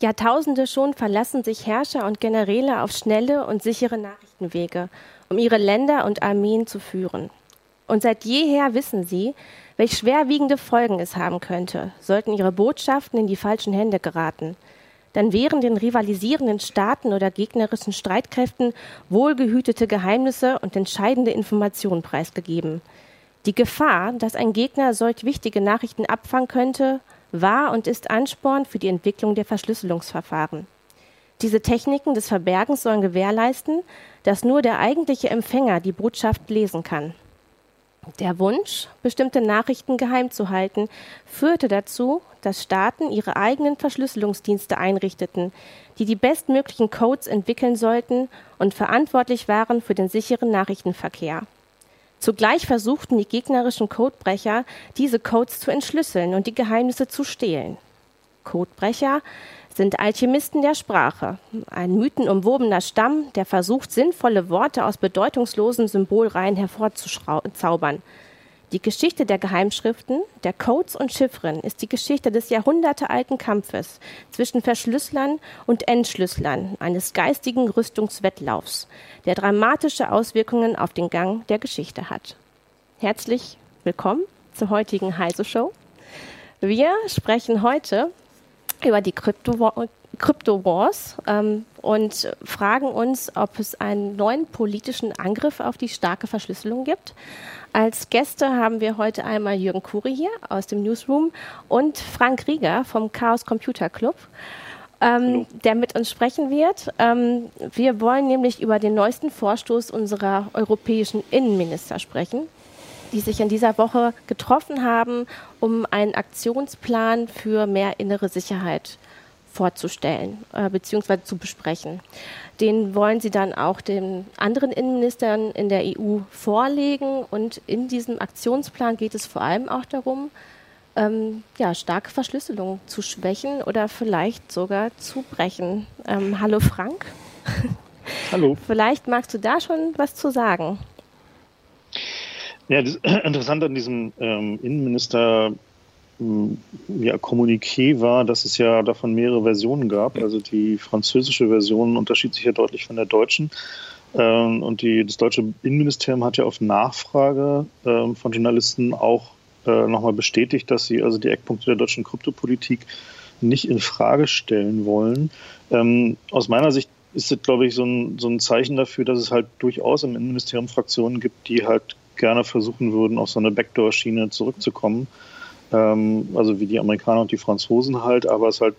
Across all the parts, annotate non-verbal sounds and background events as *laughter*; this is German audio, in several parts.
Jahrtausende schon verlassen sich Herrscher und Generäle auf schnelle und sichere Nachrichtenwege, um ihre Länder und Armeen zu führen. Und seit jeher wissen sie, welch schwerwiegende Folgen es haben könnte, sollten ihre Botschaften in die falschen Hände geraten. Dann wären den rivalisierenden Staaten oder gegnerischen Streitkräften wohlgehütete Geheimnisse und entscheidende Informationen preisgegeben. Die Gefahr, dass ein Gegner solch wichtige Nachrichten abfangen könnte, war und ist Ansporn für die Entwicklung der Verschlüsselungsverfahren. Diese Techniken des Verbergens sollen gewährleisten, dass nur der eigentliche Empfänger die Botschaft lesen kann. Der Wunsch, bestimmte Nachrichten geheim zu halten, führte dazu, dass Staaten ihre eigenen Verschlüsselungsdienste einrichteten, die die bestmöglichen Codes entwickeln sollten und verantwortlich waren für den sicheren Nachrichtenverkehr. Zugleich versuchten die gegnerischen Codebrecher, diese Codes zu entschlüsseln und die Geheimnisse zu stehlen. Codebrecher sind Alchemisten der Sprache, ein mythenumwobener Stamm, der versucht, sinnvolle Worte aus bedeutungslosen Symbolreihen hervorzuzaubern. Die Geschichte der Geheimschriften, der Codes und Chiffren ist die Geschichte des jahrhundertealten Kampfes zwischen Verschlüsslern und Entschlüsslern eines geistigen Rüstungswettlaufs, der dramatische Auswirkungen auf den Gang der Geschichte hat. Herzlich willkommen zur heutigen Heise Show. Wir sprechen heute über die Krypto Crypto Wars ähm, und fragen uns, ob es einen neuen politischen Angriff auf die starke Verschlüsselung gibt. Als Gäste haben wir heute einmal Jürgen Kuri hier aus dem Newsroom und Frank Rieger vom Chaos Computer Club. Ähm, der mit uns sprechen wird. Ähm, wir wollen nämlich über den neuesten Vorstoß unserer europäischen Innenminister sprechen, die sich in dieser Woche getroffen haben, um einen Aktionsplan für mehr innere Sicherheit vorzustellen äh, bzw. zu besprechen. Den wollen sie dann auch den anderen Innenministern in der EU vorlegen. Und in diesem Aktionsplan geht es vor allem auch darum, ähm, ja, starke Verschlüsselung zu schwächen oder vielleicht sogar zu brechen. Ähm, hallo Frank. *laughs* Hallo. vielleicht magst du da schon was zu sagen. Ja, das *clears throat* Interessante an diesem ähm, Innenminister ja, Kommuniqué war, dass es ja davon mehrere Versionen gab. Also die französische Version unterschied sich ja deutlich von der deutschen. Ähm, und die, das deutsche Innenministerium hat ja auf Nachfrage ähm, von Journalisten auch äh, nochmal bestätigt, dass sie also die Eckpunkte der deutschen Kryptopolitik nicht in Frage stellen wollen. Ähm, aus meiner Sicht ist es, glaube ich, so ein, so ein Zeichen dafür, dass es halt durchaus im Innenministerium Fraktionen gibt, die halt gerne versuchen würden, auf so eine Backdoor-Schiene zurückzukommen ähm, also wie die Amerikaner und die Franzosen halt, aber es halt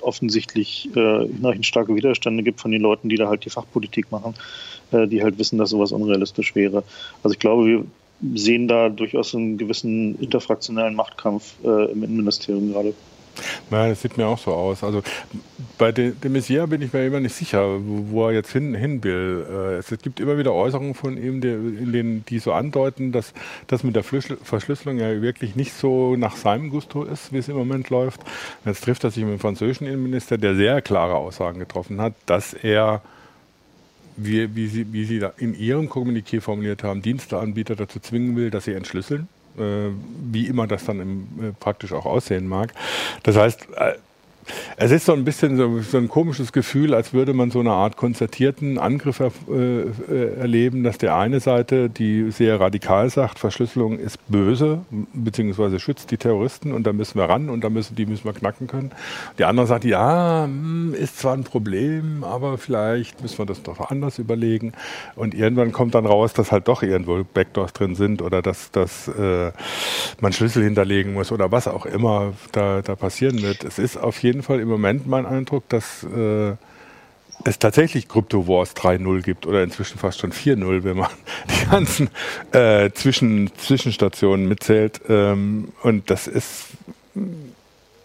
offensichtlich äh, hinreichend starke Widerstände gibt von den Leuten, die da halt die Fachpolitik machen, äh, die halt wissen, dass sowas unrealistisch wäre. Also ich glaube, wir sehen da durchaus einen gewissen interfraktionellen Machtkampf äh, im Innenministerium gerade. Ja, das sieht mir auch so aus. Also bei de, de Maizière bin ich mir immer nicht sicher, wo, wo er jetzt hin, hin will. Äh, es gibt immer wieder Äußerungen von ihm, die, in denen, die so andeuten, dass das mit der Verschlüsselung ja wirklich nicht so nach seinem Gusto ist, wie es im Moment läuft. jetzt trifft er sich mit dem französischen Innenminister, der sehr klare Aussagen getroffen hat, dass er wie, wie, Sie, wie Sie in Ihrem Kommuniqué formuliert haben, Diensteanbieter dazu zwingen will, dass sie entschlüsseln. Äh, wie immer das dann im, äh, praktisch auch aussehen mag. Das heißt, äh, es ist so ein bisschen so, so, ein komisches Gefühl, als würde man so eine Art konzertierten Angriff er, äh, erleben, dass der eine Seite, die sehr radikal sagt, Verschlüsselung ist böse, beziehungsweise schützt die Terroristen und da müssen wir ran und da müssen, die müssen wir knacken können. Die andere sagt, ja, hm, ist zwar ein Problem, aber vielleicht müssen wir das doch anders überlegen. Und irgendwann kommt dann raus, dass halt doch irgendwo Backdoors drin sind oder dass, dass äh, man Schlüssel hinterlegen muss oder was auch immer da, da passieren wird. Es ist auf jeden jeden Fall im Moment mein Eindruck, dass äh, es tatsächlich Crypto Wars 3.0 gibt oder inzwischen fast schon 4.0, wenn man *laughs* die ganzen äh, Zwischen Zwischenstationen mitzählt. Ähm, und das ist,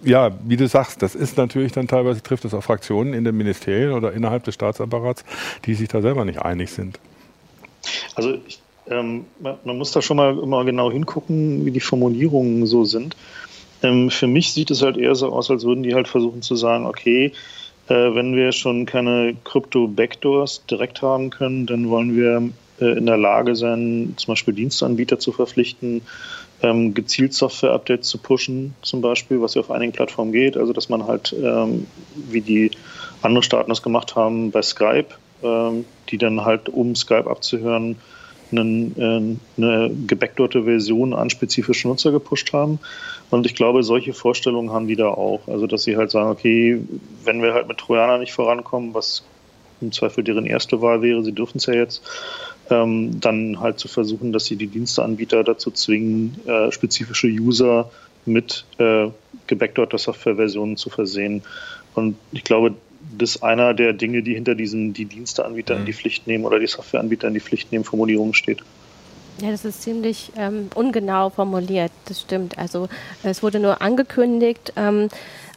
ja, wie du sagst, das ist natürlich dann teilweise trifft es auf Fraktionen in den Ministerien oder innerhalb des Staatsapparats, die sich da selber nicht einig sind. Also ich, ähm, man muss da schon mal immer genau hingucken, wie die Formulierungen so sind. Ähm, für mich sieht es halt eher so aus, als würden die halt versuchen zu sagen, okay, äh, wenn wir schon keine Krypto-Backdoors direkt haben können, dann wollen wir äh, in der Lage sein, zum Beispiel Dienstanbieter zu verpflichten, ähm, gezielt Software-Updates zu pushen, zum Beispiel, was ja auf einigen Plattformen geht. Also dass man halt, ähm, wie die andere Staaten das gemacht haben bei Skype, ähm, die dann halt, um Skype abzuhören, einen, äh, eine gebackdorte Version an spezifische Nutzer gepusht haben. Und ich glaube, solche Vorstellungen haben die da auch. Also, dass sie halt sagen, okay, wenn wir halt mit Trojaner nicht vorankommen, was im Zweifel deren erste Wahl wäre, sie dürfen es ja jetzt, ähm, dann halt zu versuchen, dass sie die Diensteanbieter dazu zwingen, äh, spezifische User mit äh, gebackdorter Softwareversionen zu versehen. Und ich glaube, das ist einer der Dinge, die hinter diesen die Diensteanbieter mhm. in die Pflicht nehmen oder die Softwareanbieter in die Pflicht nehmen, Formulierungen steht. Ja, das ist ziemlich ähm, ungenau formuliert, das stimmt. Also es wurde nur angekündigt. Ähm,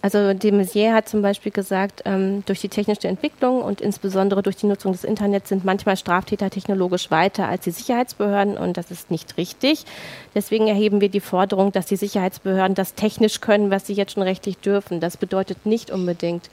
also de Maizière hat zum Beispiel gesagt, ähm, durch die technische Entwicklung und insbesondere durch die Nutzung des Internets sind manchmal Straftäter technologisch weiter als die Sicherheitsbehörden und das ist nicht richtig. Deswegen erheben wir die Forderung, dass die Sicherheitsbehörden das technisch können, was sie jetzt schon rechtlich dürfen. Das bedeutet nicht unbedingt,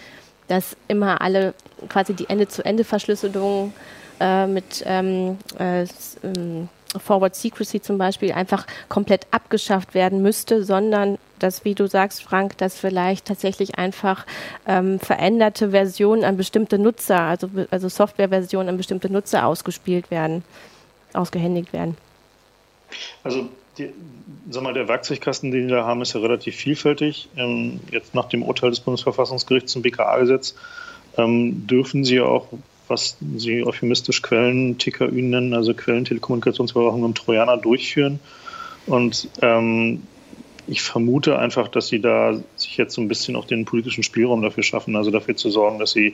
dass immer alle quasi die Ende-zu-Ende-Verschlüsselung äh, mit ähm, äh, ähm, Forward Secrecy zum Beispiel einfach komplett abgeschafft werden müsste, sondern dass, wie du sagst, Frank, dass vielleicht tatsächlich einfach ähm, veränderte Versionen an bestimmte Nutzer, also, also Softwareversionen an bestimmte Nutzer ausgespielt werden, ausgehändigt werden. Also die, sag mal, der Werkzeugkasten, den wir da haben, ist ja relativ vielfältig. Ähm, jetzt nach dem Urteil des Bundesverfassungsgerichts zum BKA-Gesetz ähm, dürfen Sie auch, was Sie euphemistisch Quellen-TKÜ nennen, also Quellentelekommunikationsüberwachung im Trojaner durchführen. Und ähm, ich vermute einfach, dass sie da sich jetzt so ein bisschen auch den politischen Spielraum dafür schaffen, also dafür zu sorgen, dass sie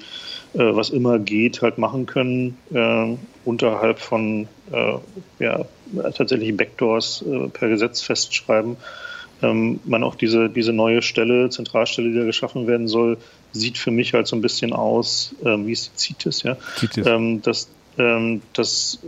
äh, was immer geht, halt machen können, äh, unterhalb von äh, ja, tatsächlich Backdoors äh, per Gesetz festschreiben. Ähm, man auch diese, diese neue Stelle, Zentralstelle, die da geschaffen werden soll, sieht für mich halt so ein bisschen aus, ähm, wie ist die CITES, ja? CITES. Ähm, dass, dass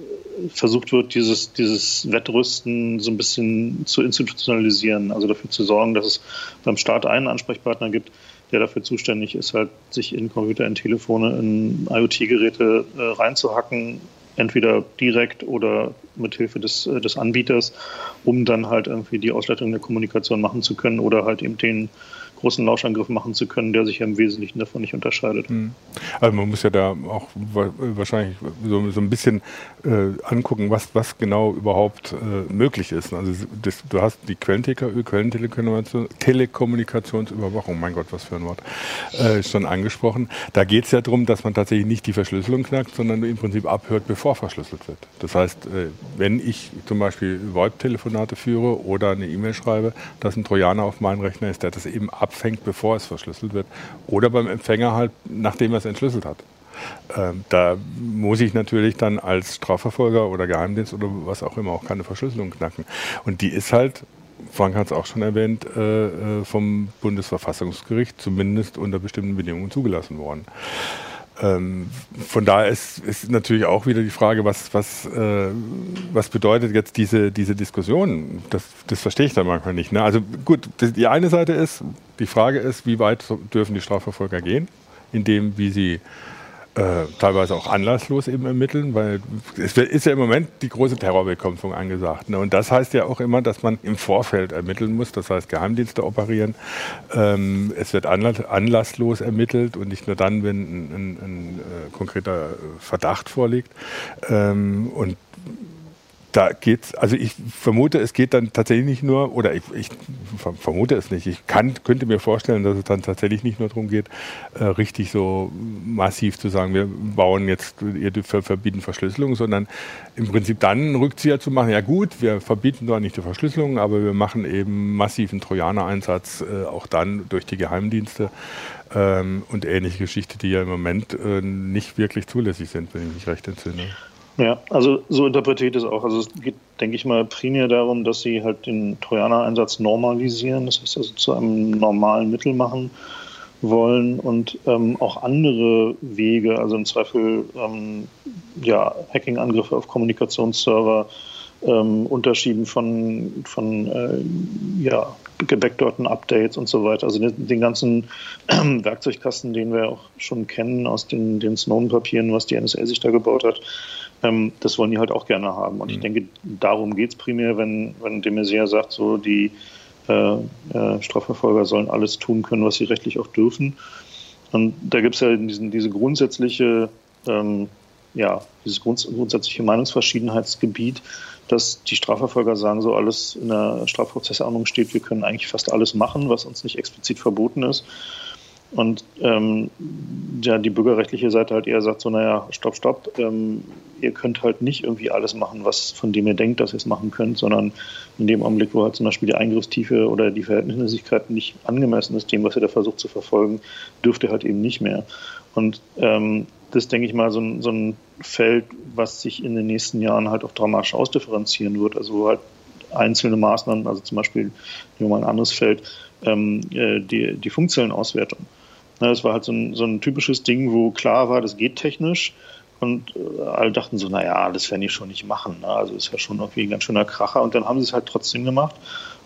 versucht wird, dieses, dieses Wettrüsten so ein bisschen zu institutionalisieren, also dafür zu sorgen, dass es beim Staat einen Ansprechpartner gibt, der dafür zuständig ist, halt sich in Computer, in Telefone, in IoT-Geräte äh, reinzuhacken, entweder direkt oder mit Hilfe des, äh, des Anbieters, um dann halt irgendwie die Ausleitung der Kommunikation machen zu können oder halt eben den großen Lauschangriff machen zu können, der sich ja im Wesentlichen davon nicht unterscheidet. Hm. Also man muss ja da auch wahrscheinlich so, so ein bisschen äh, angucken, was, was genau überhaupt äh, möglich ist. Also das, du hast die Quellentelekommunikationsüberwachung, mein Gott, was für ein Wort, äh, schon angesprochen. Da geht es ja darum, dass man tatsächlich nicht die Verschlüsselung knackt, sondern im Prinzip abhört, bevor verschlüsselt wird. Das heißt, äh, wenn ich zum Beispiel VoIP-Telefonate führe oder eine E-Mail schreibe, dass ein Trojaner auf meinen Rechner ist, der das eben ab abfängt, bevor es verschlüsselt wird. Oder beim Empfänger halt, nachdem er es entschlüsselt hat. Ähm, da muss ich natürlich dann als Strafverfolger oder Geheimdienst oder was auch immer auch keine Verschlüsselung knacken. Und die ist halt, Frank hat es auch schon erwähnt, äh, äh, vom Bundesverfassungsgericht zumindest unter bestimmten Bedingungen zugelassen worden. Ähm, von daher ist, ist natürlich auch wieder die Frage, was, was, äh, was bedeutet jetzt diese, diese Diskussion? Das, das verstehe ich dann manchmal nicht. Ne? Also gut, die eine Seite ist, die Frage ist, wie weit dürfen die Strafverfolger gehen, in dem, wie sie äh, teilweise auch anlasslos eben ermitteln, weil es ist ja im Moment die große Terrorbekämpfung angesagt. Ne? Und das heißt ja auch immer, dass man im Vorfeld ermitteln muss, das heißt Geheimdienste operieren. Ähm, es wird anlasslos ermittelt und nicht nur dann, wenn ein, ein, ein äh, konkreter Verdacht vorliegt. Ähm, und da geht's, also ich vermute, es geht dann tatsächlich nicht nur, oder ich, ich vermute es nicht, ich kann, könnte mir vorstellen, dass es dann tatsächlich nicht nur darum geht, äh, richtig so massiv zu sagen, wir bauen jetzt, ihr verbieten Verschlüsselung, sondern im Prinzip dann einen Rückzieher zu machen, ja gut, wir verbieten zwar nicht die Verschlüsselung, aber wir machen eben massiven Trojaner-Einsatz, äh, auch dann durch die Geheimdienste ähm, und ähnliche Geschichte, die ja im Moment äh, nicht wirklich zulässig sind, wenn ich mich recht entsinne. Ja, also so interpretiert es auch. Also es geht, denke ich mal, primär darum, dass sie halt den Trojaner-Einsatz normalisieren, das heißt also zu einem normalen Mittel machen wollen und ähm, auch andere Wege, also im Zweifel ähm, ja, Hacking-Angriffe auf Kommunikationsserver, ähm, Unterschieden von, von äh, ja, gebackdorten Updates und so weiter. Also den, den ganzen äh, *clears throat* Werkzeugkasten, den wir auch schon kennen aus den, den Snowden-Papieren, was die NSA sich da gebaut hat, ähm, das wollen die halt auch gerne haben. Und mhm. ich denke, darum geht es primär, wenn, wenn de Maizière sagt, so die äh, äh, Strafverfolger sollen alles tun können, was sie rechtlich auch dürfen. Und da gibt es ja diesen, diese grundsätzliche, ähm, ja, dieses grundsätzliche Meinungsverschiedenheitsgebiet, dass die Strafverfolger sagen, so alles in der Strafprozessordnung steht, wir können eigentlich fast alles machen, was uns nicht explizit verboten ist. Und ähm, ja, die bürgerrechtliche Seite halt eher sagt so, naja, stopp, stopp, ähm, ihr könnt halt nicht irgendwie alles machen, was von dem ihr denkt, dass ihr es machen könnt, sondern in dem Augenblick, wo halt zum Beispiel die Eingriffstiefe oder die Verhältnismäßigkeit nicht angemessen ist, dem, was ihr da versucht zu verfolgen, dürft ihr halt eben nicht mehr. Und ähm, das denke ich mal so ein, so ein Feld, was sich in den nächsten Jahren halt auch dramatisch ausdifferenzieren wird. Also halt einzelne Maßnahmen, also zum Beispiel, nehmen wir mal ein anderes Feld, ähm, äh, die, die funktionellen Auswertung. Das war halt so ein, so ein typisches Ding, wo klar war, das geht technisch. Und äh, alle dachten so, naja, das werden die schon nicht machen. Ne? Also ist ja schon irgendwie ein ganz schöner Kracher. Und dann haben sie es halt trotzdem gemacht.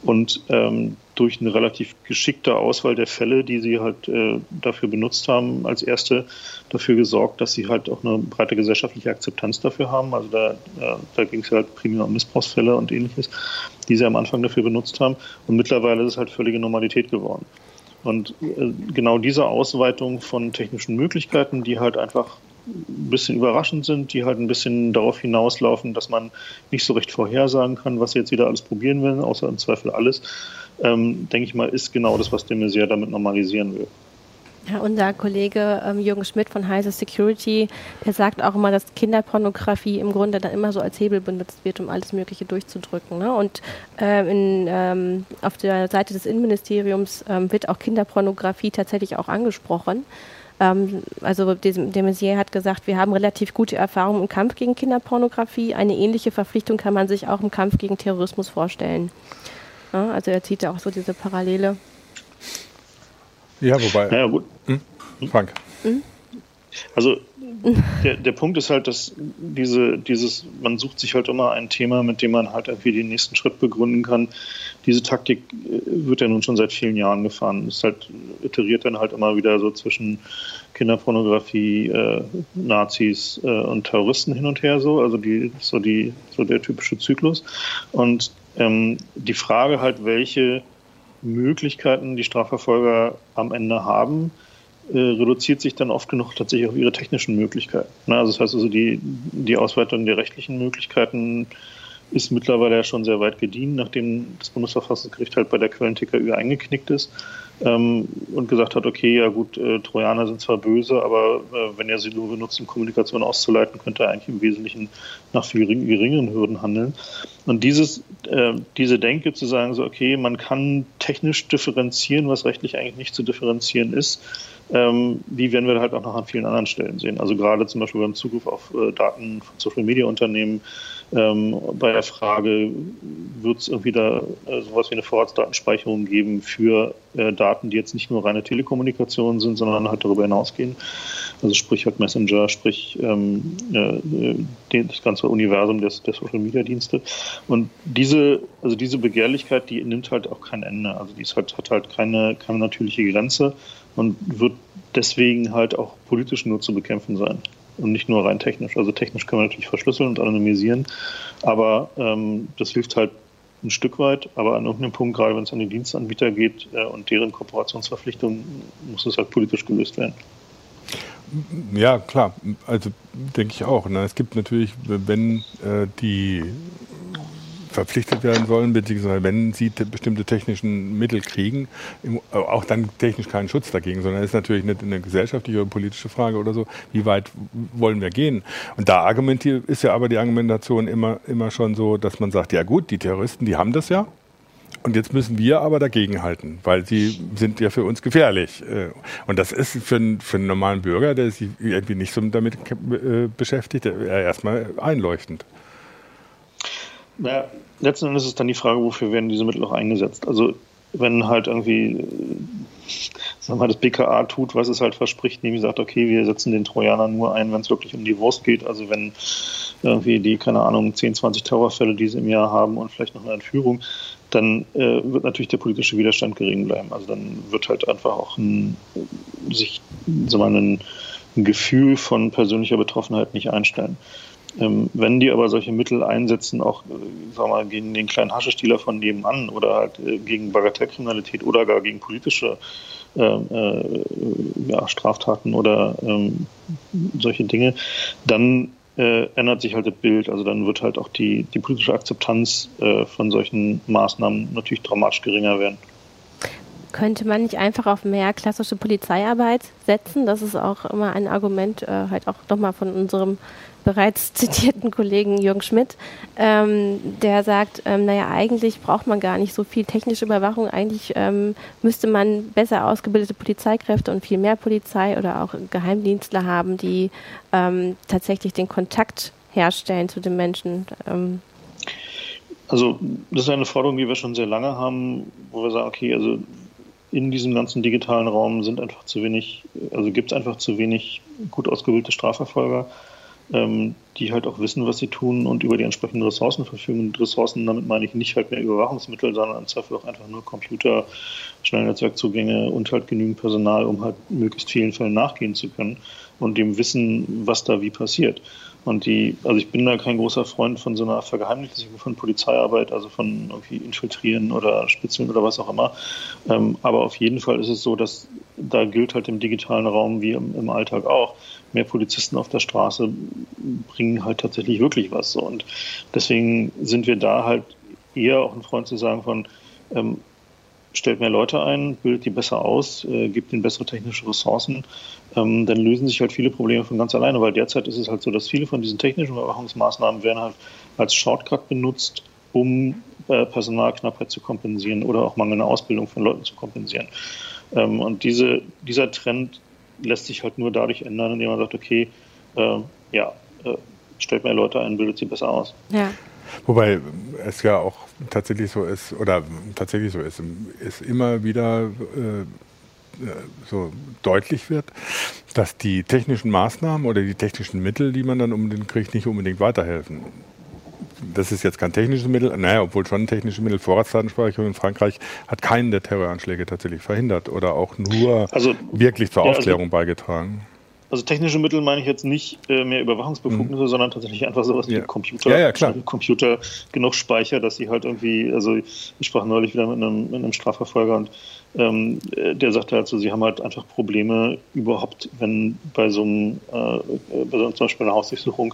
Und ähm, durch eine relativ geschickte Auswahl der Fälle, die sie halt äh, dafür benutzt haben, als erste dafür gesorgt, dass sie halt auch eine breite gesellschaftliche Akzeptanz dafür haben. Also da, äh, da ging es halt primär um Missbrauchsfälle und ähnliches, die sie am Anfang dafür benutzt haben. Und mittlerweile ist es halt völlige Normalität geworden. Und äh, genau diese Ausweitung von technischen Möglichkeiten, die halt einfach ein bisschen überraschend sind, die halt ein bisschen darauf hinauslaufen, dass man nicht so recht vorhersagen kann, was sie jetzt wieder alles probieren will, außer im Zweifel alles, ähm, denke ich mal, ist genau das, was de Maizière damit normalisieren will. Ja, unser Kollege ähm, Jürgen Schmidt von Heise Security, der sagt auch immer, dass Kinderpornografie im Grunde dann immer so als Hebel benutzt wird, um alles Mögliche durchzudrücken. Ne? Und äh, in, ähm, auf der Seite des Innenministeriums ähm, wird auch Kinderpornografie tatsächlich auch angesprochen. Ähm, also de Maizière hat gesagt, wir haben relativ gute Erfahrungen im Kampf gegen Kinderpornografie. Eine ähnliche Verpflichtung kann man sich auch im Kampf gegen Terrorismus vorstellen. Also er zieht da auch so diese Parallele. Ja, wobei. Ja, gut. Hm? Frank. Hm? Also der, der Punkt ist halt, dass diese, dieses, man sucht sich halt immer ein Thema, mit dem man halt irgendwie den nächsten Schritt begründen kann. Diese Taktik äh, wird ja nun schon seit vielen Jahren gefahren. Es halt iteriert dann halt immer wieder so zwischen Kinderpornografie, äh, Nazis äh, und Terroristen hin und her so, also die so die so der typische Zyklus. Und ähm, die Frage halt, welche Möglichkeiten die Strafverfolger am Ende haben, äh, reduziert sich dann oft genug tatsächlich auf ihre technischen Möglichkeiten. Ne? Also das heißt also, die, die Ausweitung der rechtlichen Möglichkeiten ist mittlerweile ja schon sehr weit gediehen, nachdem das Bundesverfassungsgericht halt bei der Quellen-TKÜ eingeknickt ist ähm, und gesagt hat, okay, ja gut, äh, Trojaner sind zwar böse, aber äh, wenn er sie nur benutzt, um Kommunikation auszuleiten, könnte er eigentlich im Wesentlichen nach viel geringeren Hürden handeln. Und dieses, äh, diese Denke zu sagen, so okay, man kann technisch differenzieren, was rechtlich eigentlich nicht zu differenzieren ist, ähm, die werden wir halt auch noch an vielen anderen Stellen sehen. Also gerade zum Beispiel beim Zugriff auf äh, Daten von Social-Media-Unternehmen, ähm, bei der Frage, wird es irgendwie da äh, sowas wie eine Vorratsdatenspeicherung geben für äh, Daten, die jetzt nicht nur reine Telekommunikation sind, sondern halt darüber hinausgehen. Also sprich halt Messenger, sprich ähm, äh, das ganze Universum des, der Social Media Dienste. Und diese, also diese Begehrlichkeit, die nimmt halt auch kein Ende. Also die ist halt, hat halt keine, keine natürliche Grenze und wird deswegen halt auch politisch nur zu bekämpfen sein und nicht nur rein technisch. Also technisch können wir natürlich verschlüsseln und anonymisieren, aber ähm, das hilft halt ein Stück weit, aber an irgendeinem Punkt, gerade wenn es an die Dienstanbieter geht äh, und deren Kooperationsverpflichtungen, muss es halt politisch gelöst werden. Ja, klar. Also denke ich auch. Ne? Es gibt natürlich, wenn äh, die verpflichtet werden sollen, beziehungsweise wenn sie bestimmte technischen Mittel kriegen, auch dann technisch keinen Schutz dagegen, sondern es ist natürlich nicht eine gesellschaftliche oder politische Frage oder so, wie weit wollen wir gehen? Und da argumentiert, ist ja aber die Argumentation immer, immer schon so, dass man sagt, ja gut, die Terroristen, die haben das ja, und jetzt müssen wir aber dagegenhalten, weil sie sind ja für uns gefährlich. Äh, und das ist für einen, für einen normalen Bürger, der sich irgendwie nicht so damit äh, beschäftigt, erstmal einleuchtend. Naja, letzten Endes ist dann die Frage, wofür werden diese Mittel auch eingesetzt? Also wenn halt irgendwie, sagen wir mal, das BKA tut, was es halt verspricht, nämlich sagt, okay, wir setzen den Trojaner nur ein, wenn es wirklich um die Wurst geht, also wenn irgendwie die, keine Ahnung, 10, 20 Terrorfälle, die sie im Jahr haben und vielleicht noch eine Entführung, dann äh, wird natürlich der politische Widerstand gering bleiben. Also dann wird halt einfach auch ein, sich so ein, ein Gefühl von persönlicher Betroffenheit nicht einstellen. Ähm, wenn die aber solche Mittel einsetzen, auch äh, wir mal, gegen den kleinen Haschestieler von nebenan oder halt äh, gegen Bagatellkriminalität oder gar gegen politische äh, äh, ja, Straftaten oder ähm, solche Dinge, dann äh, ändert sich halt das Bild. Also dann wird halt auch die, die politische Akzeptanz äh, von solchen Maßnahmen natürlich dramatisch geringer werden. Könnte man nicht einfach auf mehr klassische Polizeiarbeit setzen? Das ist auch immer ein Argument, äh, halt auch nochmal von unserem bereits *laughs* zitierten Kollegen Jürgen Schmidt, ähm, der sagt, ähm, naja, eigentlich braucht man gar nicht so viel technische Überwachung, eigentlich ähm, müsste man besser ausgebildete Polizeikräfte und viel mehr Polizei oder auch Geheimdienstler haben, die ähm, tatsächlich den Kontakt herstellen zu den Menschen. Ähm. Also das ist eine Forderung, die wir schon sehr lange haben, wo wir sagen, okay, also in diesem ganzen digitalen Raum sind einfach zu wenig, also gibt es einfach zu wenig gut ausgebildete Strafverfolger. Ähm, die halt auch wissen, was sie tun und über die entsprechenden Ressourcen verfügen. Und Ressourcen, damit meine ich nicht halt mehr Überwachungsmittel, sondern im Zweifel auch einfach nur Computer, Schnellnetzwerkzugänge und halt genügend Personal, um halt möglichst vielen Fällen nachgehen zu können und dem Wissen, was da wie passiert. Und die, also ich bin da kein großer Freund von so einer Vergeheimnichung von Polizeiarbeit, also von irgendwie Infiltrieren oder Spitzeln oder was auch immer. Ähm, aber auf jeden Fall ist es so, dass da gilt halt im digitalen Raum wie im, im Alltag auch, mehr Polizisten auf der Straße bringen halt tatsächlich wirklich was. So. Und deswegen sind wir da halt eher auch ein Freund zu sagen von, ähm, stellt mehr Leute ein, bildet die besser aus, äh, gibt ihnen bessere technische Ressourcen, ähm, dann lösen sich halt viele Probleme von ganz alleine, weil derzeit ist es halt so, dass viele von diesen technischen Überwachungsmaßnahmen werden halt als Shortcut benutzt, um äh, Personalknappheit zu kompensieren oder auch mangelnde Ausbildung von Leuten zu kompensieren. Ähm, und diese, dieser Trend lässt sich halt nur dadurch ändern, indem man sagt, okay, äh, ja, äh, stellt mehr Leute ein, bildet sie besser aus. Ja. Wobei es ja auch tatsächlich so ist, oder tatsächlich so ist, ist immer wieder äh, so deutlich wird, dass die technischen Maßnahmen oder die technischen Mittel, die man dann unbedingt kriegt, nicht unbedingt weiterhelfen das ist jetzt kein technisches Mittel, naja, obwohl schon ein technisches Mittel, Vorratsdatenspeicherung in Frankreich hat keinen der Terroranschläge tatsächlich verhindert oder auch nur also, wirklich zur Aufklärung ja, also, beigetragen. Also technische Mittel meine ich jetzt nicht äh, mehr Überwachungsbefugnisse, mhm. sondern tatsächlich einfach sowas wie ja. Computer. Ja, ja, klar. Computer genug Speicher, dass sie halt irgendwie, also ich sprach neulich wieder mit einem, mit einem Strafverfolger und ähm, der sagte halt so, sie haben halt einfach Probleme überhaupt, wenn bei so einem, äh, bei so zum Beispiel einer Hausdurchsuchung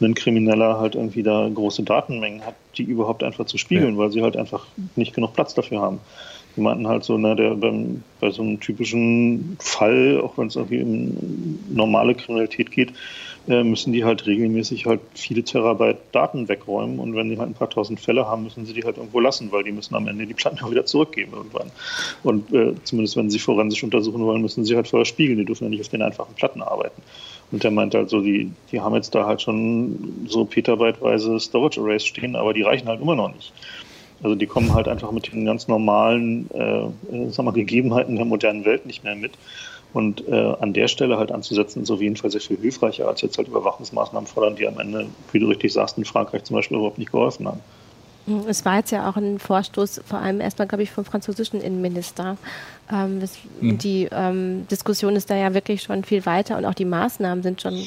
ein Krimineller halt irgendwie da große Datenmengen hat, die überhaupt einfach zu spiegeln, ja. weil sie halt einfach nicht genug Platz dafür haben. Die meinten halt so, na, der beim, bei so einem typischen Fall, auch wenn es irgendwie um normale Kriminalität geht, äh, müssen die halt regelmäßig halt viele Terabyte Daten wegräumen und wenn die halt ein paar tausend Fälle haben, müssen sie die halt irgendwo lassen, weil die müssen am Ende die Platten *laughs* auch wieder zurückgeben irgendwann. Und äh, zumindest wenn sie forensisch untersuchen wollen, müssen sie halt vorher spiegeln, die dürfen ja nicht auf den einfachen Platten arbeiten. Und der meint halt so, die, die haben jetzt da halt schon so petabyteweise Storage Arrays stehen, aber die reichen halt immer noch nicht. Also die kommen halt einfach mit den ganz normalen äh, sag mal, Gegebenheiten der modernen Welt nicht mehr mit. Und äh, an der Stelle halt anzusetzen, ist auf jeden Fall sehr viel hilfreicher, als jetzt halt Überwachungsmaßnahmen fordern, die am Ende, wie du richtig sagst, in Frankreich zum Beispiel überhaupt nicht geholfen haben. Es war jetzt ja auch ein Vorstoß, vor allem erstmal, glaube ich, vom französischen Innenminister, ähm, das, mhm. Die ähm, Diskussion ist da ja wirklich schon viel weiter und auch die Maßnahmen sind schon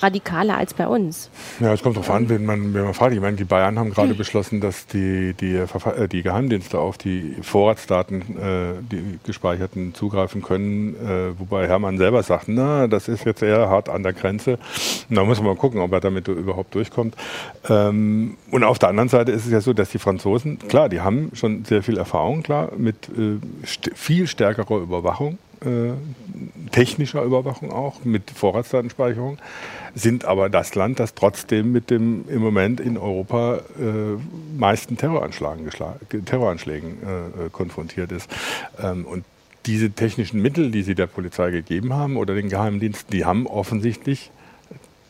radikaler als bei uns. Ja, es kommt darauf an, wenn man, wenn man fragt. Ich meine, die Bayern haben gerade mhm. beschlossen, dass die, die, äh, die Geheimdienste auf die Vorratsdaten, äh, die gespeicherten, zugreifen können. Äh, wobei Hermann selber sagt, na, das ist jetzt eher hart an der Grenze. Und da muss man mal gucken, ob er damit überhaupt durchkommt. Ähm, und auf der anderen Seite ist es ja so, dass die Franzosen, klar, die haben schon sehr viel Erfahrung, klar, mit äh, viel stärker stärkere Überwachung, äh, technischer Überwachung auch, mit Vorratsdatenspeicherung, sind aber das Land, das trotzdem mit dem im Moment in Europa äh, meisten Terroranschlägen, Terroranschlägen äh, konfrontiert ist. Ähm, und diese technischen Mittel, die sie der Polizei gegeben haben oder den Geheimdiensten, die haben offensichtlich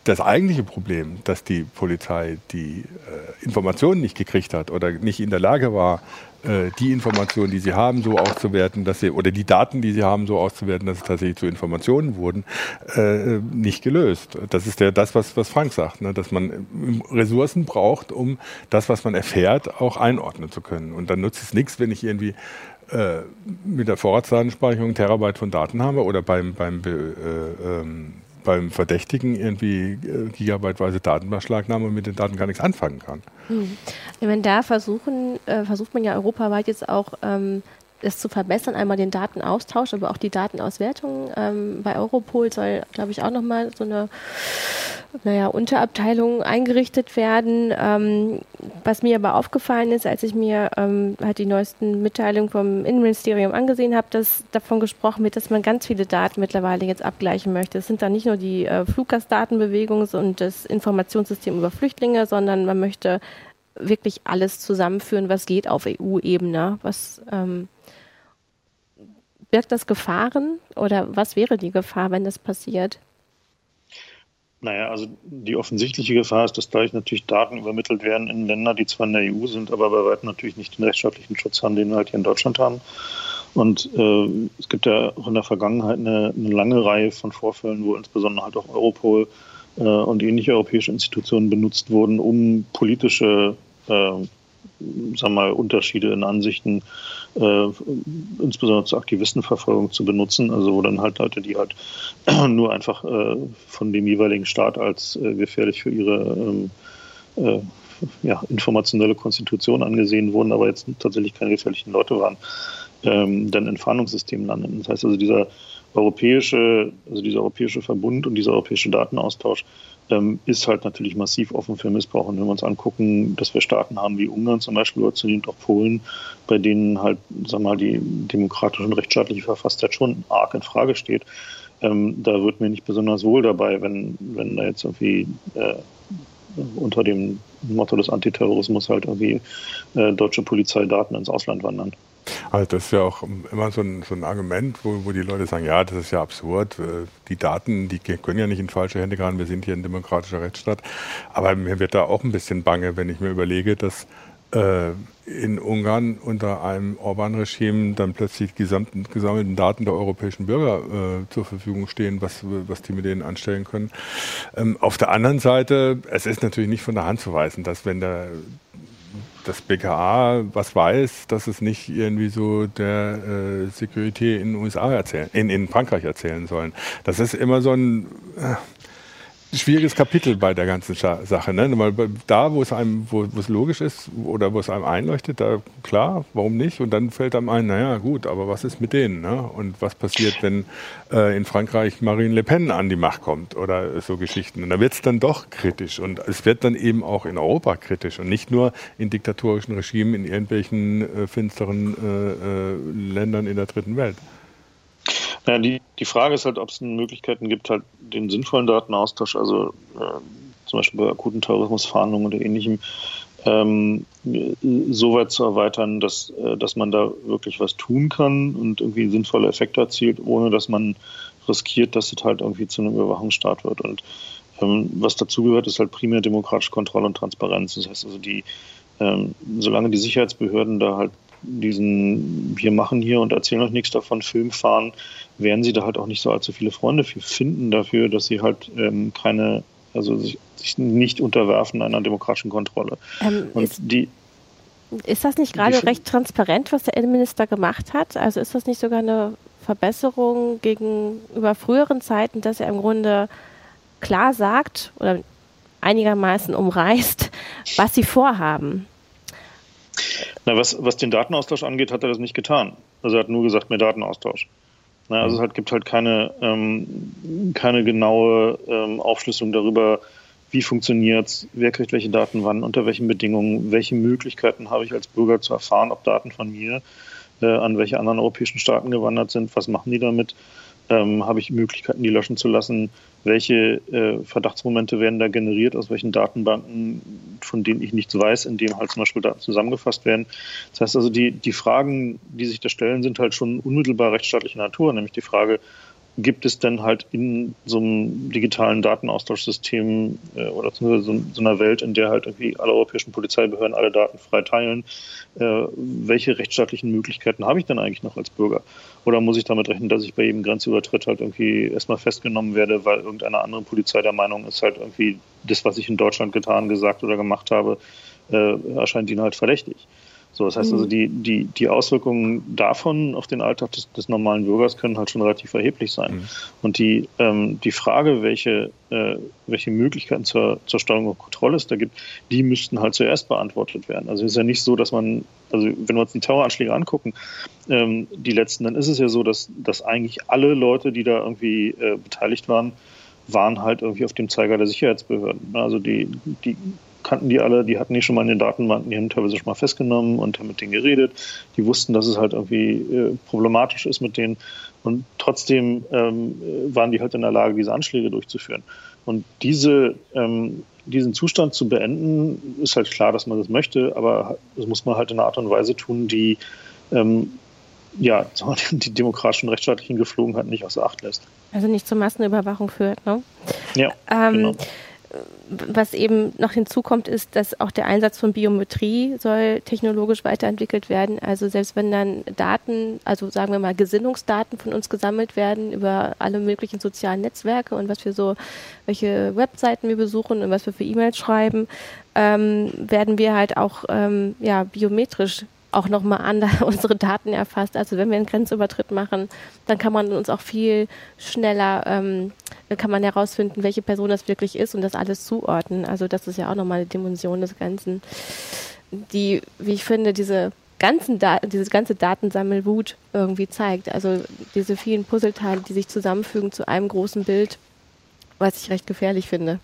das eigentliche Problem, dass die Polizei die äh, Informationen nicht gekriegt hat oder nicht in der Lage war, äh, die Informationen, die sie haben, so auszuwerten, dass sie oder die Daten, die sie haben, so auszuwerten, dass es tatsächlich zu Informationen wurden, äh, nicht gelöst. Das ist ja das, was, was Frank sagt, ne? dass man Ressourcen braucht, um das, was man erfährt, auch einordnen zu können. Und dann nutzt es nichts, wenn ich irgendwie äh, mit der Vorratsdatenspeicherung Terabyte von Daten habe oder beim, beim äh, ähm, beim Verdächtigen irgendwie äh, gigabyteweise Datenbeschlagnahme und mit den Daten gar nichts anfangen kann. Hm. Ich meine, da versuchen, äh, versucht man ja europaweit jetzt auch ähm, es zu verbessern, einmal den Datenaustausch, aber auch die Datenauswertung. Ähm, bei Europol soll, glaube ich, auch nochmal so eine naja, Unterabteilung eingerichtet werden. Ähm, was mir aber aufgefallen ist, als ich mir ähm, halt die neuesten Mitteilungen vom Innenministerium angesehen habe, dass davon gesprochen wird, dass man ganz viele Daten mittlerweile jetzt abgleichen möchte. Es sind dann nicht nur die äh, Fluggastdatenbewegung und das Informationssystem über Flüchtlinge, sondern man möchte wirklich alles zusammenführen, was geht auf EU-Ebene, was ähm, birgt das Gefahren oder was wäre die Gefahr, wenn das passiert? Naja, also die offensichtliche Gefahr ist, dass dadurch natürlich Daten übermittelt werden in Länder, die zwar in der EU sind, aber bei weitem natürlich nicht den rechtsstaatlichen Schutz haben, den wir halt hier in Deutschland haben. Und äh, es gibt ja auch in der Vergangenheit eine, eine, lange Reihe von Vorfällen, wo insbesondere halt auch Europol äh, und ähnliche europäische Institutionen benutzt wurden, um politische äh, sagen mal, Unterschiede in Ansichten, äh, insbesondere zur Aktivistenverfolgung zu benutzen, also wo dann halt Leute, die halt *clears throat* nur einfach äh, von dem jeweiligen Staat als äh, gefährlich für ihre ähm, äh, ja, informationelle Konstitution angesehen wurden, aber jetzt tatsächlich keine gefährlichen Leute waren, ähm, dann in Fahndungssystemen landen. Das heißt also, dieser europäische, also dieser europäische Verbund und dieser europäische Datenaustausch ähm, ist halt natürlich massiv offen für Missbrauch. Und wenn wir uns angucken, dass wir Staaten haben wie Ungarn zum Beispiel oder zunehmend auch Polen, bei denen halt, sagen wir mal, die demokratische und rechtsstaatliche Verfasstheit schon arg in Frage steht, ähm, da wird mir nicht besonders wohl dabei, wenn, wenn da jetzt irgendwie äh, unter dem Motto des Antiterrorismus halt irgendwie äh, deutsche Polizeidaten ins Ausland wandern. Also das ist ja auch immer so ein, so ein Argument, wo, wo, die Leute sagen, ja, das ist ja absurd. Äh, die Daten, die können ja nicht in falsche Hände geraten. Wir sind hier ein demokratischer Rechtsstaat. Aber mir wird da auch ein bisschen bange, wenn ich mir überlege, dass äh, in Ungarn unter einem Orban-Regime dann plötzlich die gesamten gesammelten Daten der europäischen Bürger äh, zur Verfügung stehen, was, was die mit denen anstellen können. Ähm, auf der anderen Seite, es ist natürlich nicht von der Hand zu weisen, dass wenn der das BKA was weiß, dass es nicht irgendwie so der äh, Security in den USA erzählen, in, in Frankreich erzählen sollen. Das ist immer so ein äh, schwieriges Kapitel bei der ganzen Sache. Ne? Weil da, wo es einem, wo, wo es logisch ist oder wo es einem einleuchtet, da klar, warum nicht? Und dann fällt einem ein, naja, gut, aber was ist mit denen? Ne? Und was passiert, wenn äh, in Frankreich Marine Le Pen an die Macht kommt oder so Geschichten? Und da wird es dann doch kritisch. Und es wird dann eben auch in Europa kritisch und nicht nur in diktatorischen Regimen in irgendwelchen äh, finsteren äh, äh Ländern in der dritten Welt. Ja, die, die Frage ist halt, ob es Möglichkeiten gibt, halt den sinnvollen Datenaustausch, also äh, zum Beispiel bei akuten Terrorismusfahndungen oder ähnlichem, ähm, so weit zu erweitern, dass, äh, dass man da wirklich was tun kann und irgendwie sinnvolle Effekte erzielt, ohne dass man riskiert, dass es halt irgendwie zu einem Überwachungsstaat wird. Und ähm, was dazugehört, ist halt primär demokratische Kontrolle und Transparenz. Das heißt also, die, ähm, solange die Sicherheitsbehörden da halt diesen Wir machen hier und erzählen euch nichts davon, Film fahren, werden sie da halt auch nicht so allzu viele Freunde finden dafür, dass sie halt ähm, keine, also sich, sich, nicht unterwerfen einer demokratischen Kontrolle. Ähm, und ist, die ist das nicht gerade recht transparent, was der Innenminister gemacht hat? Also ist das nicht sogar eine Verbesserung gegenüber früheren Zeiten, dass er im Grunde klar sagt oder einigermaßen umreißt, was sie vorhaben? Na, was, was den Datenaustausch angeht, hat er das nicht getan. Also er hat nur gesagt, mehr Datenaustausch. Na, also es halt, gibt halt keine, ähm, keine genaue ähm, Aufschlüsselung darüber, wie funktioniert es, wer kriegt welche Daten wann, unter welchen Bedingungen, welche Möglichkeiten habe ich als Bürger zu erfahren, ob Daten von mir äh, an welche anderen europäischen Staaten gewandert sind, was machen die damit, ähm, habe ich Möglichkeiten, die löschen zu lassen, welche äh, Verdachtsmomente werden da generiert, aus welchen Datenbanken, von denen ich nichts weiß, in dem halt zum Beispiel Daten zusammengefasst werden. Das heißt also, die, die Fragen, die sich da stellen, sind halt schon unmittelbar rechtsstaatlicher Natur, nämlich die Frage, gibt es denn halt in so einem digitalen Datenaustauschsystem äh, oder so, so, einer Welt, in der halt irgendwie alle europäischen Polizeibehörden alle Daten frei teilen, äh, welche rechtsstaatlichen Möglichkeiten habe ich denn eigentlich noch als Bürger? Oder muss ich damit rechnen, dass ich bei jedem Grenzübertritt halt irgendwie erstmal festgenommen werde, weil irgendeine andere Polizei der Meinung ist, halt irgendwie das, was ich in Deutschland getan, gesagt oder gemacht habe, äh, erscheint ihnen halt verdächtig. So, das heißt also, mhm. die, die, die Auswirkungen davon auf den Alltag des, des normalen Bürgers können halt schon relativ erheblich sein. Mhm. Und die, ähm, die Frage, welche, äh, welche Möglichkeiten zur, zur Steuerung und Kontrolle es da gibt, die müssten halt zuerst beantwortet werden. Also es ist ja nicht so, dass man, also wenn wir uns die Terroranschläge angucken, ähm, die letzten, dann ist es ja so, dass, dass eigentlich alle Leute, die da irgendwie äh, beteiligt waren, waren halt irgendwie auf dem Zeiger der Sicherheitsbehörden. Also die, die kannten die alle, die hatten die schon mal in den Datenbanken, die haben teilweise schon mal festgenommen und haben mit denen geredet. Die wussten, dass es halt irgendwie äh, problematisch ist mit denen. Und trotzdem ähm, waren die halt in der Lage, diese Anschläge durchzuführen. Und diese, ähm, diesen Zustand zu beenden, ist halt klar, dass man das möchte, aber das muss man halt in einer Art und Weise tun, die ähm, ja, *laughs* die demokratischen rechtsstaatlichen Geflogenheiten nicht außer Acht lässt. Also nicht zur Massenüberwachung führt, ne? Ja. Ähm, genau was eben noch hinzukommt, ist, dass auch der Einsatz von Biometrie soll technologisch weiterentwickelt werden. Also selbst wenn dann Daten, also sagen wir mal Gesinnungsdaten von uns gesammelt werden über alle möglichen sozialen Netzwerke und was wir so, welche Webseiten wir besuchen und was wir für E-Mails schreiben, ähm, werden wir halt auch ähm, ja, biometrisch auch nochmal an *laughs* unsere Daten erfasst. Also wenn wir einen Grenzübertritt machen, dann kann man uns auch viel schneller, ähm, kann man herausfinden, welche Person das wirklich ist und das alles zuordnen. Also das ist ja auch nochmal eine Dimension des Ganzen, die, wie ich finde, diese ganzen Daten, dieses ganze Datensammelwut irgendwie zeigt. Also diese vielen Puzzleteile, die sich zusammenfügen zu einem großen Bild, was ich recht gefährlich finde.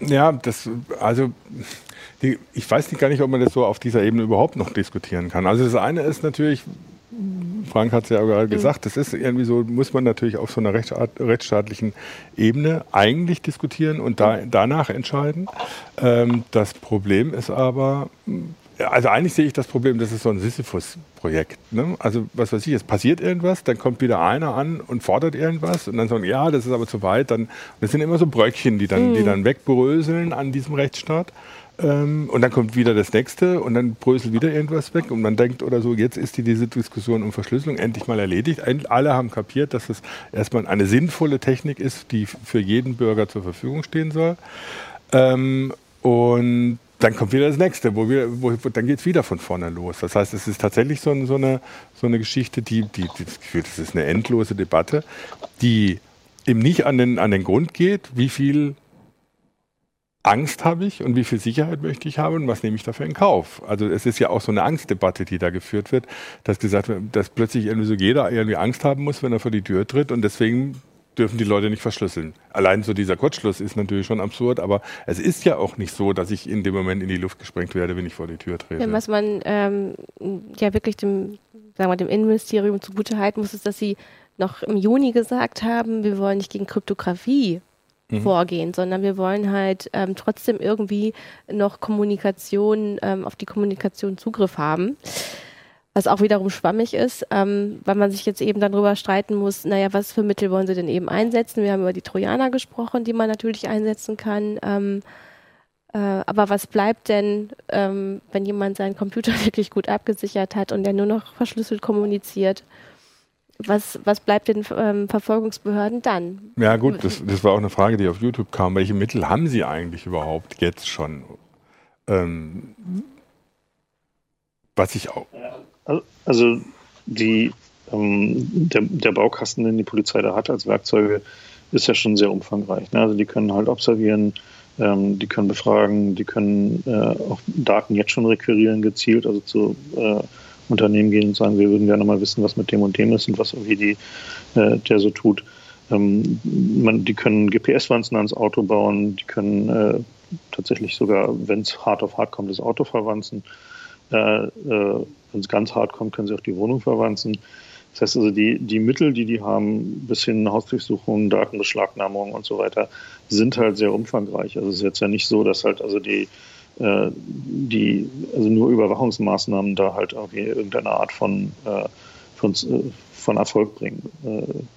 Ja, das, also die, ich weiß nicht gar nicht, ob man das so auf dieser Ebene überhaupt noch diskutieren kann. Also das eine ist natürlich, Frank hat es ja gerade mhm. gesagt, das ist irgendwie so, muss man natürlich auf so einer rechtsstaatlichen Ebene eigentlich diskutieren und da, danach entscheiden. Ähm, das Problem ist aber, also eigentlich sehe ich das Problem, das ist so ein Sisyphus-Projekt. Ne? Also was weiß ich, es passiert irgendwas, dann kommt wieder einer an und fordert irgendwas und dann sagen, ja, das ist aber zu weit. Dann, das sind immer so Bröckchen, die dann, mhm. die dann wegbröseln an diesem Rechtsstaat. Ähm, und dann kommt wieder das nächste und dann bröselt wieder irgendwas weg und man denkt oder so, jetzt ist die, diese Diskussion um Verschlüsselung endlich mal erledigt. Alle haben kapiert, dass es erstmal eine sinnvolle Technik ist, die für jeden Bürger zur Verfügung stehen soll. Ähm, und dann kommt wieder das nächste, wo wir, wo, dann geht es wieder von vorne los. Das heißt, es ist tatsächlich so, so, eine, so eine Geschichte, die, die, die, das ist eine endlose Debatte, die eben nicht an den, an den Grund geht, wie viel Angst habe ich und wie viel Sicherheit möchte ich haben und was nehme ich dafür in Kauf? Also es ist ja auch so eine Angstdebatte, die da geführt wird, dass gesagt wird, dass plötzlich irgendwie so jeder irgendwie Angst haben muss, wenn er vor die Tür tritt und deswegen dürfen die Leute nicht verschlüsseln. Allein so dieser Kurzschluss ist natürlich schon absurd, aber es ist ja auch nicht so, dass ich in dem Moment in die Luft gesprengt werde, wenn ich vor die Tür trete. Ja, was man ähm, ja wirklich dem, sagen wir, dem Innenministerium zugute halten muss, ist, dass sie noch im Juni gesagt haben, wir wollen nicht gegen Kryptographie mhm. vorgehen, sondern wir wollen halt ähm, trotzdem irgendwie noch Kommunikation, ähm, auf die Kommunikation Zugriff haben. Was auch wiederum schwammig ist, ähm, weil man sich jetzt eben darüber streiten muss, naja, was für Mittel wollen sie denn eben einsetzen? Wir haben über die Trojaner gesprochen, die man natürlich einsetzen kann. Ähm, äh, aber was bleibt denn, ähm, wenn jemand seinen Computer *laughs* wirklich gut abgesichert hat und der nur noch verschlüsselt kommuniziert? Was, was bleibt den ähm, Verfolgungsbehörden dann? Ja gut, das, das, war auch eine Frage, die auf YouTube kam. Welche Mittel haben sie eigentlich überhaupt jetzt schon? Ähm, was ich auch. Also die, ähm, der, der, Baukasten, den die Polizei da hat als Werkzeuge, ist ja schon sehr umfangreich. Ne? Also die können halt observieren, ähm, die können befragen, die können äh, auch Daten jetzt schon requirieren gezielt, also zu äh, Unternehmen gehen und sagen, wir würden gerne mal wissen, was mit dem und dem ist und was irgendwie die, äh, der so tut. Ähm, man, die können GPS-Wanzen ans Auto bauen, die können äh, tatsächlich sogar, wenn es hart auf hart kommt, das Auto verwanzen. Äh, äh wenn es ganz hart kommt, können sie auch die Wohnung verwanzen. Das heißt also, die, die Mittel, die die haben, bis hin Hausdurchsuchungen, Datenbeschlagnahmung und so weiter, sind halt sehr umfangreich. Also es ist jetzt ja nicht so, dass halt also die die, also nur Überwachungsmaßnahmen da halt irgendwie irgendeine Art von, äh, von, von Erfolg bringen.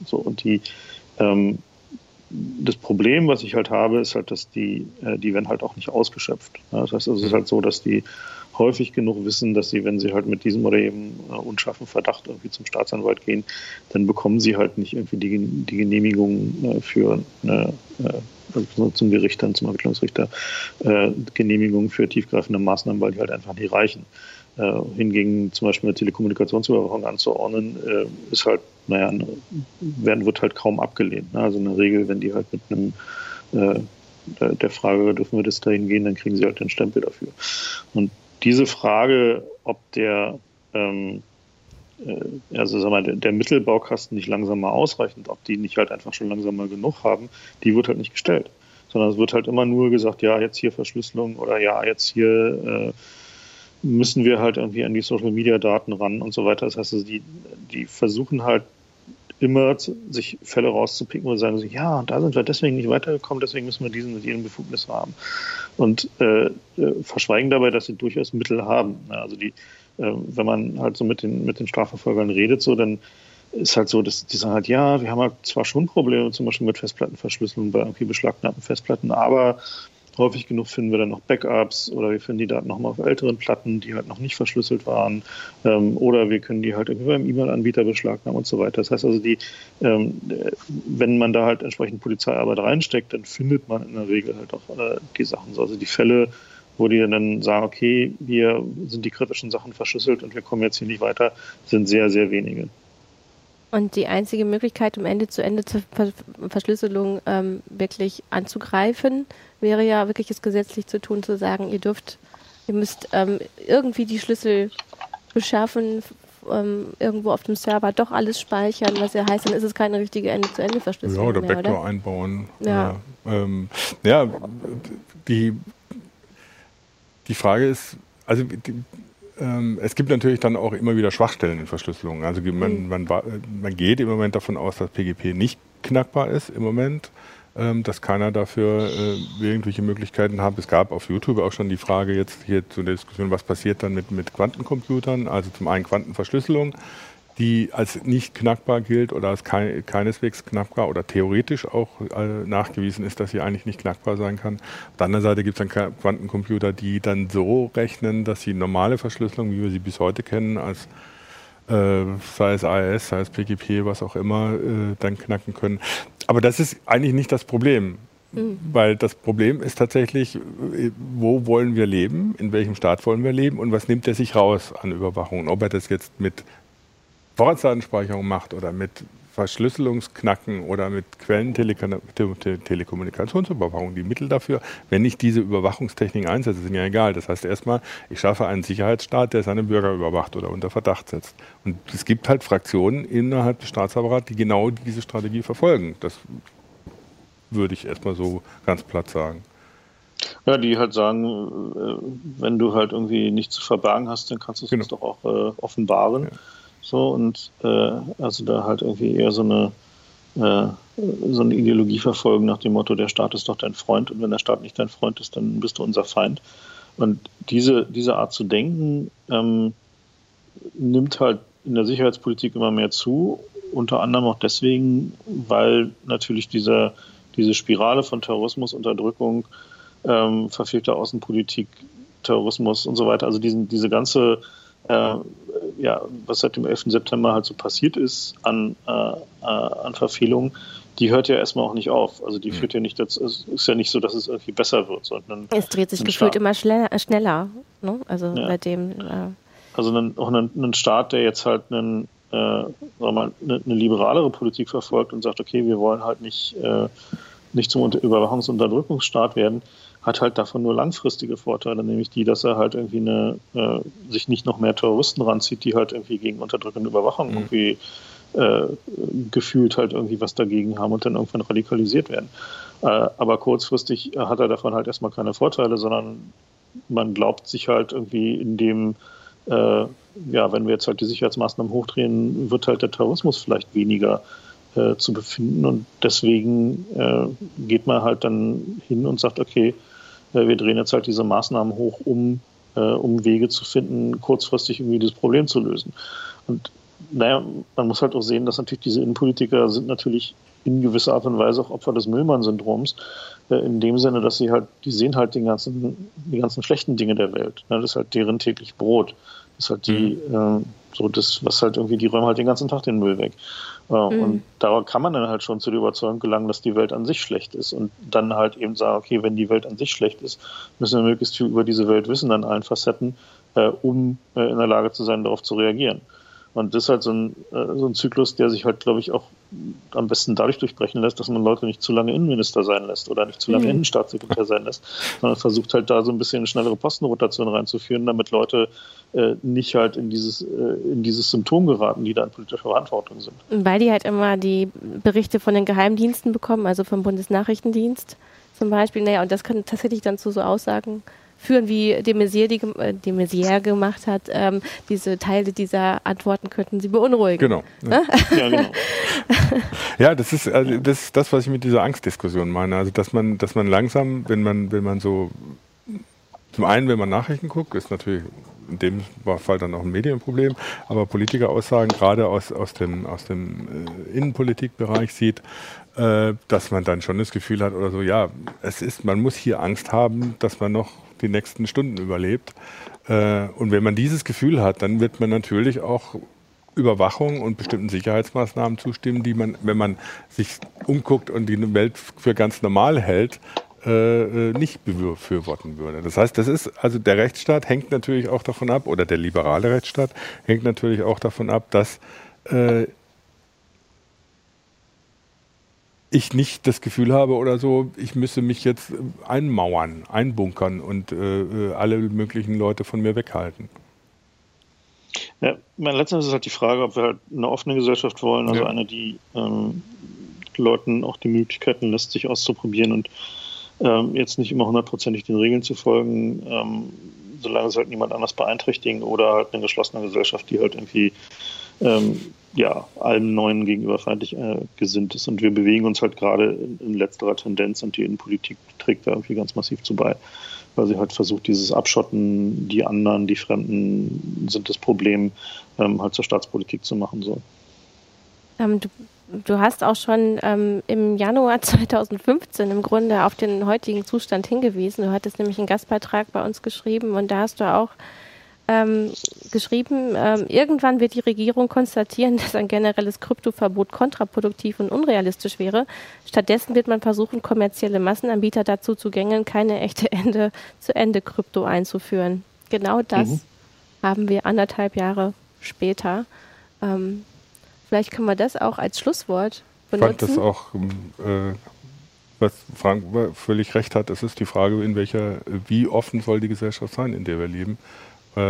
so und die ähm, das Problem, was ich halt habe, ist halt, dass die, die werden halt auch nicht ausgeschöpft. Das heißt, es ist halt so, dass die häufig genug wissen, dass sie, wenn sie halt mit diesem oder eben äh, unscharfen Verdacht irgendwie zum Staatsanwalt gehen, dann bekommen sie halt nicht irgendwie die, die Genehmigung äh, für eine, äh, also zum Gericht, dann zum Ermittlungsrichter, äh, Genehmigung für tiefgreifende Maßnahmen, weil die halt einfach nicht reichen. Äh, hingegen zum Beispiel eine Telekommunikationsüberwachung anzuordnen, äh, ist halt, naja, werden, wird halt kaum abgelehnt. Ne? Also in der Regel, wenn die halt mit einem äh, der Frage, dürfen wir das dahin gehen, dann kriegen sie halt den Stempel dafür. Und diese Frage, ob der, ähm, äh, also sag mal, der, Mittelbaukasten nicht langsam mal ausreichend, ob die nicht halt einfach schon langsam mal genug haben, die wird halt nicht gestellt. Sondern es wird halt immer nur gesagt, ja, jetzt hier Verschlüsselung oder ja, jetzt hier äh, müssen wir halt irgendwie an die Social Media Daten ran und so weiter. Das heißt, also die, die versuchen halt immer sich Fälle rauszupicken und sagen so, ja, da sind wir deswegen nicht weitergekommen, deswegen müssen wir diesen und jenen Befugnis haben. Und äh, äh, verschweigen dabei, dass sie durchaus Mittel haben. Also die, äh, wenn man halt so mit den, mit den Strafverfolgern redet, so, dann ist halt so, dass die sagen halt, ja, wir haben halt zwar schon Probleme, zum Beispiel mit Festplattenverschlüsselung bei irgendwie beschlagnahmten Festplatten, aber häufig genug finden wir dann noch Backups oder wir finden die Daten nochmal auf älteren Platten, die halt noch nicht verschlüsselt waren. Ähm, oder wir können die halt irgendwie beim E-Mail-Anbieter beschlagnahmen und so weiter. Das heißt also, die, ähm, wenn man da halt entsprechend Polizeiarbeit reinsteckt, dann findet man in der Regel halt auch äh, die Sachen. Also die Fälle, wo die dann sagen, okay, hier sind die kritischen Sachen verschlüsselt und wir kommen jetzt hier nicht weiter, sind sehr, sehr wenige. Und die einzige Möglichkeit, um Ende zu Ende zur Verschlüsselung ähm, wirklich anzugreifen, wäre ja wirklich es gesetzlich zu tun, zu sagen, ihr dürft, ihr müsst ähm, irgendwie die Schlüssel beschaffen, ähm, irgendwo auf dem Server doch alles speichern, was ja heißt, dann ist es keine richtige Ende-zu-Ende-Verschlüsselung. Ja, oder mehr, Backdoor oder? einbauen. Ja. Ja, ähm, ja, die, die Frage ist, also die, ähm, es gibt natürlich dann auch immer wieder Schwachstellen in Verschlüsselung. Also man, mhm. man, man geht im Moment davon aus, dass PGP nicht knackbar ist im Moment ähm, dass keiner dafür äh, irgendwelche Möglichkeiten hat. Es gab auf YouTube auch schon die Frage jetzt hier zu der Diskussion, was passiert dann mit, mit Quantencomputern, also zum einen Quantenverschlüsselung, die als nicht knackbar gilt oder als kein, keineswegs knackbar oder theoretisch auch äh, nachgewiesen ist, dass sie eigentlich nicht knackbar sein kann. Auf der anderen Seite gibt es dann Quantencomputer, die dann so rechnen, dass sie normale Verschlüsselung, wie wir sie bis heute kennen, als äh, sei es AES, sei es PGP, was auch immer, äh, dann knacken können. Aber das ist eigentlich nicht das Problem. Mhm. Weil das Problem ist tatsächlich, wo wollen wir leben, in welchem Staat wollen wir leben und was nimmt er sich raus an Überwachung. Ob er das jetzt mit Vorratsdatenspeicherung macht oder mit Verschlüsselungsknacken oder mit Quellentelekommunikationsüberwachung, die Mittel dafür, wenn ich diese Überwachungstechniken einsetze, sind ja egal. Das heißt erstmal, ich schaffe einen Sicherheitsstaat, der seine Bürger überwacht oder unter Verdacht setzt. Und es gibt halt Fraktionen innerhalb des Staatsapparats, die genau diese Strategie verfolgen. Das würde ich erstmal so ganz platt sagen. Ja, die halt sagen, äh, wenn du halt irgendwie nichts zu verbergen hast, dann kannst du es genau. doch auch äh, offenbaren. Ja. So und äh, also da halt irgendwie eher so eine äh, so eine Ideologie verfolgen nach dem Motto, der Staat ist doch dein Freund und wenn der Staat nicht dein Freund ist, dann bist du unser Feind. Und diese, diese Art zu denken ähm, nimmt halt in der Sicherheitspolitik immer mehr zu, unter anderem auch deswegen, weil natürlich diese, diese Spirale von Terrorismus, Unterdrückung, ähm, verfehlter Außenpolitik, Terrorismus und so weiter, also diesen, diese ganze äh, ja, was seit dem 11. September halt so passiert ist an, äh, äh, an Verfehlungen, die hört ja erstmal auch nicht auf. Also die mhm. führt ja nicht dazu, es ist ja nicht so, dass es irgendwie besser wird, sondern. Es dreht sich gefühlt immer schneller, schneller ne? Also ja. seitdem. Äh also ein, auch ein, ein, Staat, der jetzt halt einen, äh, sagen wir mal, eine, eine, liberalere Politik verfolgt und sagt, okay, wir wollen halt nicht, äh, nicht zum Überwachungs- und Unterdrückungsstaat werden, hat halt davon nur langfristige Vorteile, nämlich die, dass er halt irgendwie eine, äh, sich nicht noch mehr Terroristen ranzieht, die halt irgendwie gegen unterdrückende Überwachung mhm. irgendwie äh, gefühlt halt irgendwie was dagegen haben und dann irgendwann radikalisiert werden. Äh, aber kurzfristig hat er davon halt erstmal keine Vorteile, sondern man glaubt sich halt irgendwie in dem, äh, ja, wenn wir jetzt halt die Sicherheitsmaßnahmen hochdrehen, wird halt der Terrorismus vielleicht weniger äh, zu befinden und deswegen äh, geht man halt dann hin und sagt, okay, wir drehen jetzt halt diese Maßnahmen hoch, um, äh, um Wege zu finden, kurzfristig irgendwie das Problem zu lösen. Und naja, man muss halt auch sehen, dass natürlich diese Innenpolitiker sind natürlich in gewisser Art und Weise auch Opfer des Müllmann-Syndroms, äh, in dem Sinne, dass sie halt, die sehen halt den ganzen, die ganzen schlechten Dinge der Welt. Ne? Das ist halt deren täglich Brot. Das ist halt die, mhm. äh, so das, was halt irgendwie, die räumen halt den ganzen Tag den Müll weg. Äh, mhm. Und da kann man dann halt schon zu der Überzeugung gelangen, dass die Welt an sich schlecht ist. Und dann halt eben sagen, okay, wenn die Welt an sich schlecht ist, müssen wir möglichst viel über diese Welt wissen, an allen Facetten, äh, um äh, in der Lage zu sein, darauf zu reagieren. Und das ist halt so ein, äh, so ein Zyklus, der sich halt, glaube ich, auch am besten dadurch durchbrechen lässt, dass man Leute nicht zu lange Innenminister sein lässt oder nicht zu lange mhm. Innenstaatssekretär sein lässt, sondern versucht halt da so ein bisschen eine schnellere Postenrotation reinzuführen, damit Leute äh, nicht halt in dieses, äh, in dieses Symptom geraten, die da in politischer Verantwortung sind. Weil die halt immer die Berichte von den Geheimdiensten bekommen, also vom Bundesnachrichtendienst zum Beispiel. Naja, und das kann tatsächlich dann zu so Aussagen führen, wie de Maizière, die, äh, de Maizière gemacht hat. Ähm, diese Teile dieser Antworten könnten sie beunruhigen. Genau. Ja, *laughs* ja genau. ja das ist also das, ist das, was ich mit dieser Angstdiskussion meine. Also dass man, dass man langsam, wenn man, wenn man so zum einen, wenn man Nachrichten guckt, ist natürlich in dem Fall dann auch ein Medienproblem, aber Politikeraussagen gerade aus, aus dem, aus dem äh, Innenpolitikbereich sieht, äh, dass man dann schon das Gefühl hat oder so, ja, es ist, man muss hier Angst haben, dass man noch die nächsten Stunden überlebt. Äh, und wenn man dieses Gefühl hat, dann wird man natürlich auch Überwachung und bestimmten Sicherheitsmaßnahmen zustimmen, die man, wenn man sich umguckt und die Welt für ganz normal hält, äh, äh, nicht befürworten würde. Das heißt, das ist, also der Rechtsstaat hängt natürlich auch davon ab, oder der liberale Rechtsstaat hängt natürlich auch davon ab, dass äh, ich nicht das Gefühl habe oder so, ich müsse mich jetzt einmauern, einbunkern und äh, äh, alle möglichen Leute von mir weghalten. Ja, mein letztendlich ist halt die Frage, ob wir halt eine offene Gesellschaft wollen, also ja. eine, die ähm, Leuten auch die Möglichkeiten lässt, sich auszuprobieren und ähm, jetzt nicht immer hundertprozentig den Regeln zu folgen, ähm, solange es halt niemand anders beeinträchtigen oder halt eine geschlossene Gesellschaft, die halt irgendwie ähm, ja, allem Neuen gegenüber feindlich äh, gesinnt ist. Und wir bewegen uns halt gerade in, in, letzterer Tendenz und die Innenpolitik trägt da irgendwie ganz massiv zu bei, weil sie halt versucht, dieses Abschotten, die anderen, die Fremden sind das Problem, ähm, halt zur Staatspolitik zu machen. So. Ähm, du, du, hast auch schon ähm, im Januar *laughs* 2015 im Grunde auf den heutigen Zustand hingewiesen. Du hattest nämlich einen Gastbeitrag bei uns geschrieben und da hast du auch ähm, geschrieben, ähm, irgendwann wird die Regierung konstatieren, *laughs* dass ein generelles Kryptoverbot kontraproduktiv und unrealistisch wäre. Stattdessen wird man versuchen, kommerzielle Massenanbieter dazu zu gängeln, keine echte Ende-zu-Ende-Krypto einzuführen. Genau das mhm. haben wir anderthalb Jahre später. Ähm, vielleicht können wir das auch als Schlusswort benutzen. Ich fand das auch, äh, was Frank völlig recht hat, es ist die Frage, in welcher, wie offen soll die Gesellschaft sein, in der wir leben äh,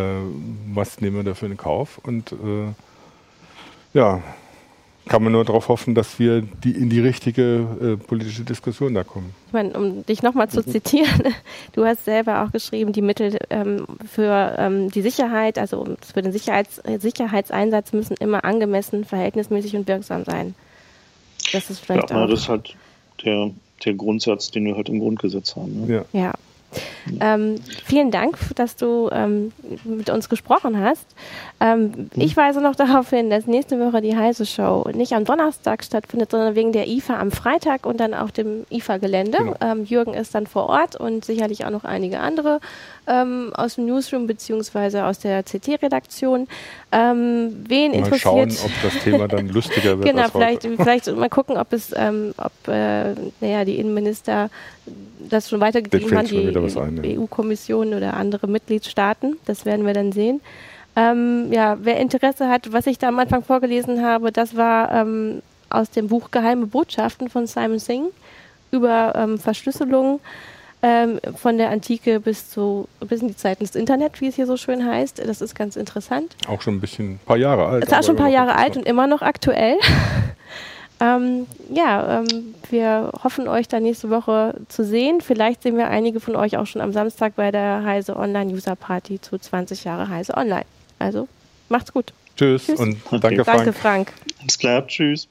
was nehmen wir dafür in Kauf? Und äh, ja, kann man nur darauf hoffen, dass wir die, in die richtige äh, politische Diskussion da kommen. Ich meine, um dich nochmal zu zitieren, *laughs* du hast selber auch geschrieben, die Mittel ähm, für ähm, die Sicherheit, also für den Sicherheits Sicherheitseinsatz müssen immer angemessen, verhältnismäßig und wirksam sein. Das ist vielleicht ja, auch. Das ist halt der, der Grundsatz, den wir halt im Grundgesetz haben. Ne? Ja. ja. Ähm, vielen Dank, dass du ähm, mit uns gesprochen hast. Ähm, mhm. Ich weise noch darauf hin, dass nächste Woche die Heise Show nicht am Donnerstag stattfindet, sondern wegen der IFA am Freitag und dann auf dem IFA-Gelände. Genau. Ähm, Jürgen ist dann vor Ort und sicherlich auch noch einige andere ähm, aus dem Newsroom beziehungsweise aus der CT-Redaktion. Ähm, wen mal interessiert? schauen, ob das Thema dann lustiger *laughs* wird. genau, vielleicht, vielleicht mal gucken, ob es, ob äh, naja, die Innenminister das schon weitergegeben haben, die EU-Kommission oder andere Mitgliedstaaten. Das werden wir dann sehen. Ähm, ja, wer Interesse hat, was ich da am Anfang vorgelesen habe, das war ähm, aus dem Buch Geheime Botschaften von Simon Singh über ähm, Verschlüsselung ähm, von der Antike bis zu bis in die Zeiten des Internet, wie es hier so schön heißt. Das ist ganz interessant. Auch schon ein bisschen ein paar Jahre alt. Es ist auch schon ein paar Jahre alt und immer noch aktuell. *laughs* ähm, ja, ähm, wir hoffen euch da nächste Woche zu sehen. Vielleicht sehen wir einige von euch auch schon am Samstag bei der Heise Online User Party zu 20 Jahre Heise Online. Also macht's gut. Tschüss, Tschüss. und danke, Frank. Danke, Frank. Alles klar, tschüss.